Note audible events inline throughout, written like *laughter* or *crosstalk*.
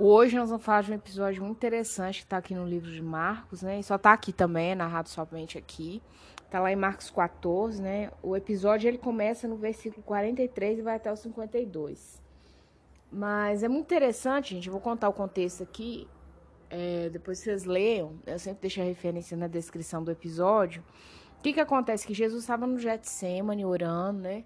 Hoje nós vamos falar de um episódio muito interessante que está aqui no livro de Marcos, né? E só está aqui também, é narrado somente aqui. Está lá em Marcos 14, né? O episódio ele começa no versículo 43 e vai até o 52. Mas é muito interessante, gente. Eu vou contar o contexto aqui. É, depois vocês leiam. Eu sempre deixo a referência na descrição do episódio. O que, que acontece? Que Jesus estava no Getsemane orando, né?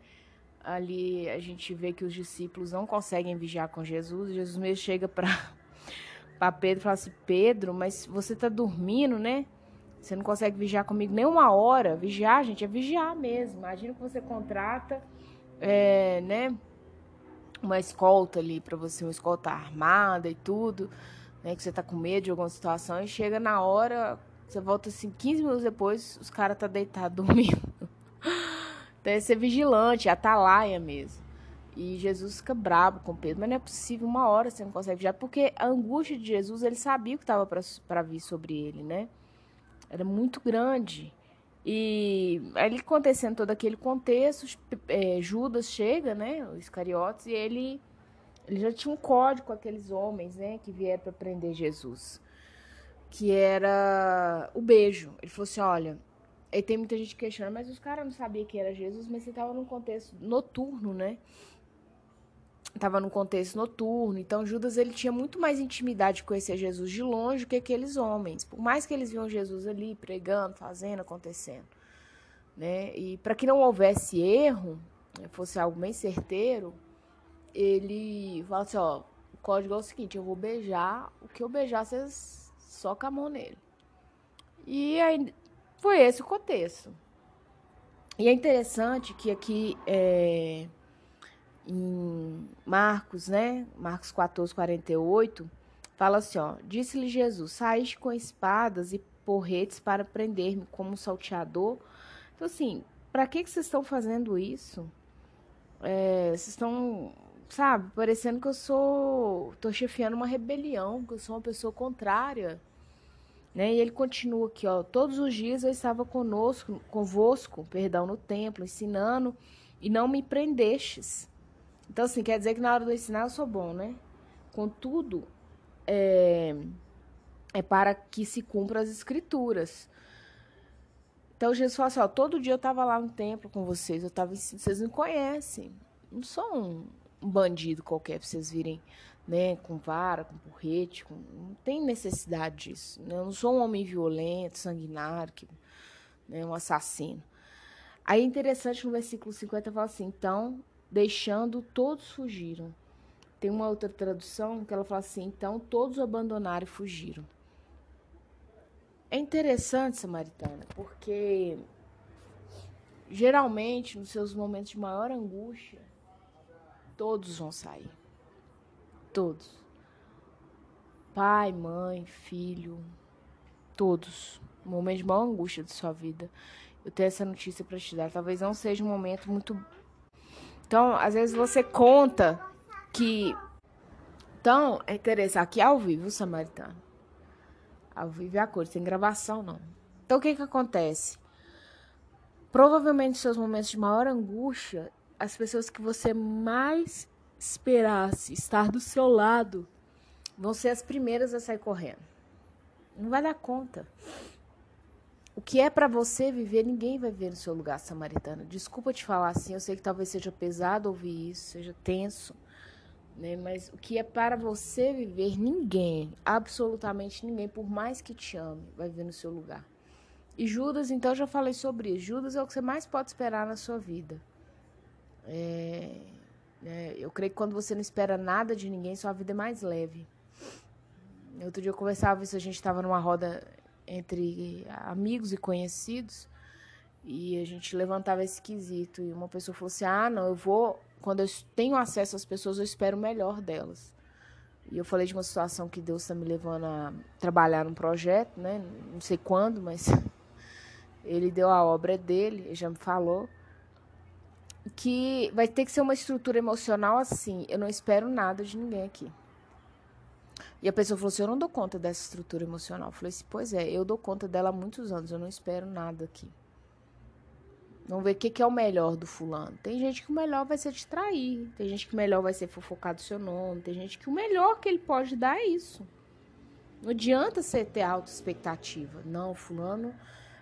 Ali a gente vê que os discípulos não conseguem vigiar com Jesus. Jesus mesmo chega para *laughs* Pedro e fala assim: Pedro, mas você está dormindo, né? Você não consegue vigiar comigo nem uma hora. Vigiar, gente, é vigiar mesmo. Imagina que você contrata, é, né? Uma escolta ali para você, uma escolta armada e tudo, né? Que você tá com medo de alguma situação e chega na hora, você volta assim 15 minutos depois, os caras tá deitado *laughs* dormindo. É ser vigilante, atalaia mesmo. E Jesus fica bravo com Pedro, mas não é possível, uma hora você não consegue vigiar, porque a angústia de Jesus, ele sabia o que estava para vir sobre ele, né? Era muito grande. E aí, acontecendo todo aquele contexto, é, Judas chega, né, os Iscariotes, e ele, ele já tinha um código com aqueles homens, né, que vieram para prender Jesus, que era o beijo. Ele falou assim, olha, e tem muita gente questionando, mas os caras não sabiam que era Jesus, mas você estava num contexto noturno, né? Tava num contexto noturno, então Judas ele tinha muito mais intimidade de conhecer Jesus de longe do que aqueles homens. Por mais que eles viam Jesus ali pregando, fazendo, acontecendo, né? E para que não houvesse erro, né, fosse algo bem certeiro, ele fala assim, ó, o código é o seguinte, eu vou beijar, o que eu beijar vocês com a mão nele. E aí foi esse o contexto. E é interessante que aqui é, em Marcos, né? Marcos 14, 48, fala assim: ó, disse-lhe Jesus: saíste com espadas e porretes para prender-me como salteador. Então, assim, para que, que vocês estão fazendo isso? É, vocês estão, sabe, parecendo que eu sou. tô chefiando uma rebelião, que eu sou uma pessoa contrária né? E ele continua aqui, ó, todos os dias eu estava conosco, convosco, perdão, no templo, ensinando, e não me prendestes. Então, assim, quer dizer que na hora do ensinar eu sou bom, né? Contudo, é, é para que se cumpra as escrituras. Então, Jesus fala assim, ó, todo dia eu estava lá no templo com vocês, eu estava vocês me conhecem. Não sou um, um bandido qualquer para vocês virem né, com vara, com porrete, com... não tem necessidade disso. Né? Eu não sou um homem violento, sanguinário, que, né, um assassino. Aí é interessante no versículo 50 fala assim: então, deixando, todos fugiram. Tem uma outra tradução que ela fala assim: então, todos abandonaram e fugiram. É interessante, Samaritana, porque geralmente, nos seus momentos de maior angústia, todos vão sair. Todos. Pai, mãe, filho, todos. O momento de maior angústia de sua vida. Eu tenho essa notícia para te dar. Talvez não seja um momento muito. Então, às vezes você conta que. Então, é interessante. Aqui é ao vivo, Samaritano. Ao vivo é a cor, sem gravação não. Então, o que que acontece? Provavelmente, seus momentos de maior angústia, as pessoas que você mais esperasse estar do seu lado, vão ser as primeiras a sair correndo. Não vai dar conta. O que é para você viver, ninguém vai ver no seu lugar, samaritana. Desculpa te falar assim, eu sei que talvez seja pesado ouvir isso, seja tenso, né? Mas o que é para você viver, ninguém, absolutamente ninguém, por mais que te ame, vai ver no seu lugar. E Judas, então, já falei sobre isso. Judas é o que você mais pode esperar na sua vida. É, é, eu creio que quando você não espera nada de ninguém, sua vida é mais leve. Outro dia eu conversava isso, a gente estava numa roda entre amigos e conhecidos e a gente levantava esse quesito e uma pessoa falou assim: "Ah, não, eu vou quando eu tenho acesso às pessoas, eu espero o melhor delas". E eu falei de uma situação que Deus está me levando a trabalhar num projeto, né? Não sei quando, mas *laughs* ele deu a obra dele, ele já me falou que vai ter que ser uma estrutura emocional assim. Eu não espero nada de ninguém aqui. E a pessoa falou assim: Eu não dou conta dessa estrutura emocional. Eu falei assim: Pois é, eu dou conta dela há muitos anos. Eu não espero nada aqui. Vamos ver o que, que é o melhor do fulano. Tem gente que o melhor vai ser te trair. Tem gente que o melhor vai ser fofocar do seu nome. Tem gente que o melhor que ele pode dar é isso. Não adianta você ter alta expectativa. Não, fulano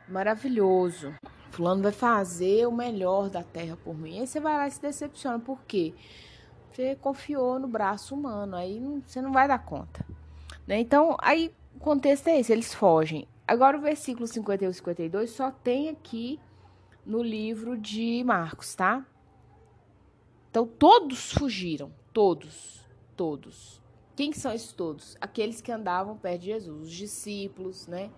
maravilhoso. Fulano vai fazer o melhor da terra por mim. Aí você vai lá e se decepciona. Por quê? Você confiou no braço humano. Aí você não vai dar conta. Né? Então, aí o contexto é esse, eles fogem. Agora o versículo 51 e 52 só tem aqui no livro de Marcos, tá? Então todos fugiram, todos, todos. Quem são esses todos? Aqueles que andavam perto de Jesus, os discípulos, né?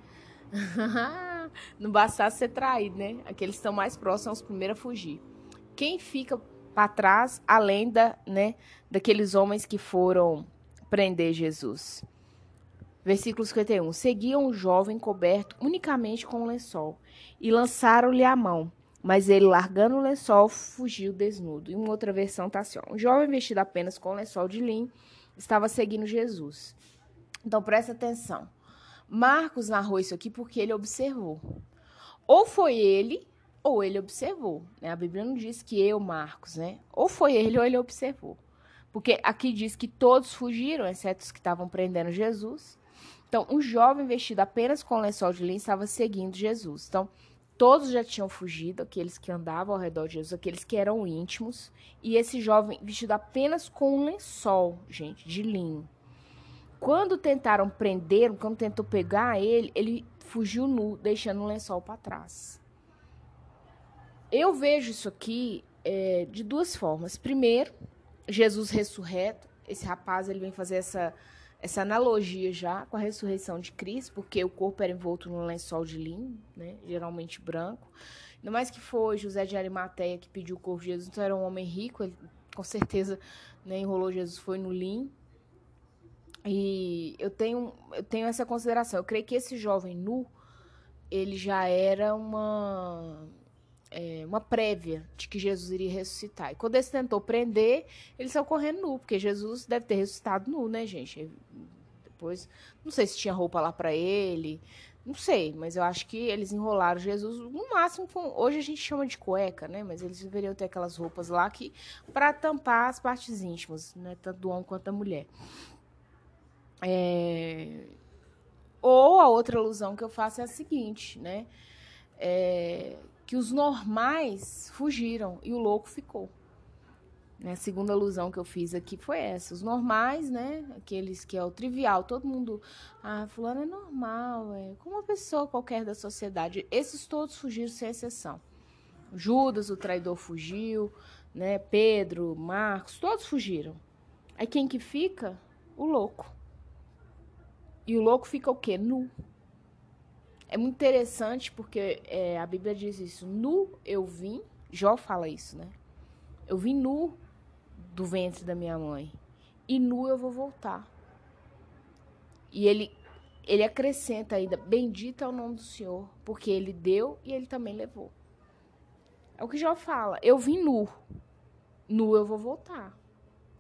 Não bastasse ser traído, né? Aqueles que estão mais próximos são os primeiros a fugir. Quem fica para trás, além da, né, daqueles homens que foram prender Jesus? Versículo 51. Seguiam o jovem coberto unicamente com um lençol e lançaram-lhe a mão. Mas ele, largando o lençol, fugiu desnudo. Em uma outra versão está assim: ó, um jovem vestido apenas com um lençol de linho estava seguindo Jesus. Então presta atenção. Marcos narrou isso aqui porque ele observou. Ou foi ele, ou ele observou. Né? A Bíblia não diz que eu, Marcos, né? Ou foi ele ou ele observou. Porque aqui diz que todos fugiram, exceto os que estavam prendendo Jesus. Então, um jovem vestido apenas com lençol de linho estava seguindo Jesus. Então, todos já tinham fugido, aqueles que andavam ao redor de Jesus, aqueles que eram íntimos, e esse jovem vestido apenas com um lençol, gente, de linho. Quando tentaram prender, quando tentou pegar ele, ele fugiu nu, deixando o lençol para trás. Eu vejo isso aqui é, de duas formas. Primeiro, Jesus ressurreto, esse rapaz ele vem fazer essa essa analogia já com a ressurreição de Cristo, porque o corpo era envolto num lençol de linho, né, geralmente branco. Ainda mais que foi José de Arimateia que pediu o corpo de Jesus, então era um homem rico, ele com certeza né, enrolou Jesus, foi no linho. E eu tenho, eu tenho essa consideração. Eu creio que esse jovem nu, ele já era uma é, uma prévia de que Jesus iria ressuscitar. E quando ele tentou prender, ele saiu correndo nu, porque Jesus deve ter ressuscitado nu, né, gente? Depois, não sei se tinha roupa lá para ele, não sei, mas eu acho que eles enrolaram Jesus no máximo. Com, hoje a gente chama de cueca, né? Mas eles deveriam ter aquelas roupas lá que para tampar as partes íntimas, né? Tanto do homem quanto da mulher. É... Ou a outra ilusão que eu faço é a seguinte, né? É que os normais fugiram e o louco ficou. Né? A segunda alusão que eu fiz aqui foi essa. Os normais, né? Aqueles que é o trivial, todo mundo. Ah, fulano é normal, é como uma pessoa qualquer da sociedade. Esses todos fugiram sem exceção. Judas, o traidor, fugiu, né? Pedro, Marcos, todos fugiram. Aí quem que fica? O louco. E o louco fica o quê? Nu. É muito interessante porque é, a Bíblia diz isso. Nu eu vim, Jó fala isso, né? Eu vim nu do ventre da minha mãe e nu eu vou voltar. E ele ele acrescenta ainda: Bendito é o nome do Senhor, porque ele deu e ele também levou. É o que Jó fala: Eu vim nu, nu eu vou voltar.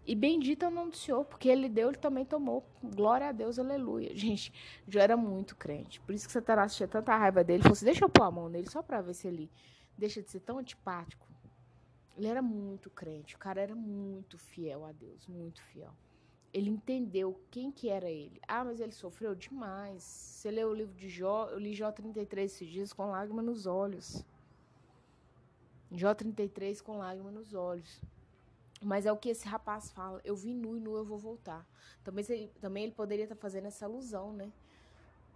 E bendito é o nome do Senhor, porque ele deu, ele também tomou. Glória a Deus, aleluia. *laughs* Gente, já era muito crente. Por isso que Satanás tinha tanta raiva dele. Ele falou assim: deixa eu pôr a mão nele só pra ver se ele deixa de ser tão antipático. Ele era muito crente. O cara era muito fiel a Deus, muito fiel. Ele entendeu quem que era ele. Ah, mas ele sofreu demais. Você leu o livro de Jó, eu li Jó 33 esses dias com lágrimas nos olhos. Jó 33 com lágrimas nos olhos. Mas é o que esse rapaz fala. Eu vim nu e nu eu vou voltar. Também ele, também ele poderia estar fazendo essa alusão, né?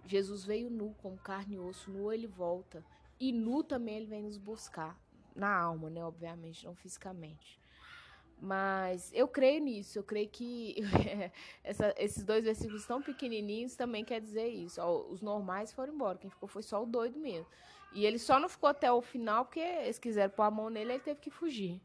Jesus veio nu, com carne e osso, nu ele volta. E nu também ele vem nos buscar. Na alma, né? Obviamente, não fisicamente. Mas eu creio nisso, eu creio que *laughs* essa, esses dois versículos tão pequenininhos também quer dizer isso. Ó, os normais foram embora, quem ficou foi só o doido mesmo. E ele só não ficou até o final porque eles quiseram pôr a mão nele, ele teve que fugir.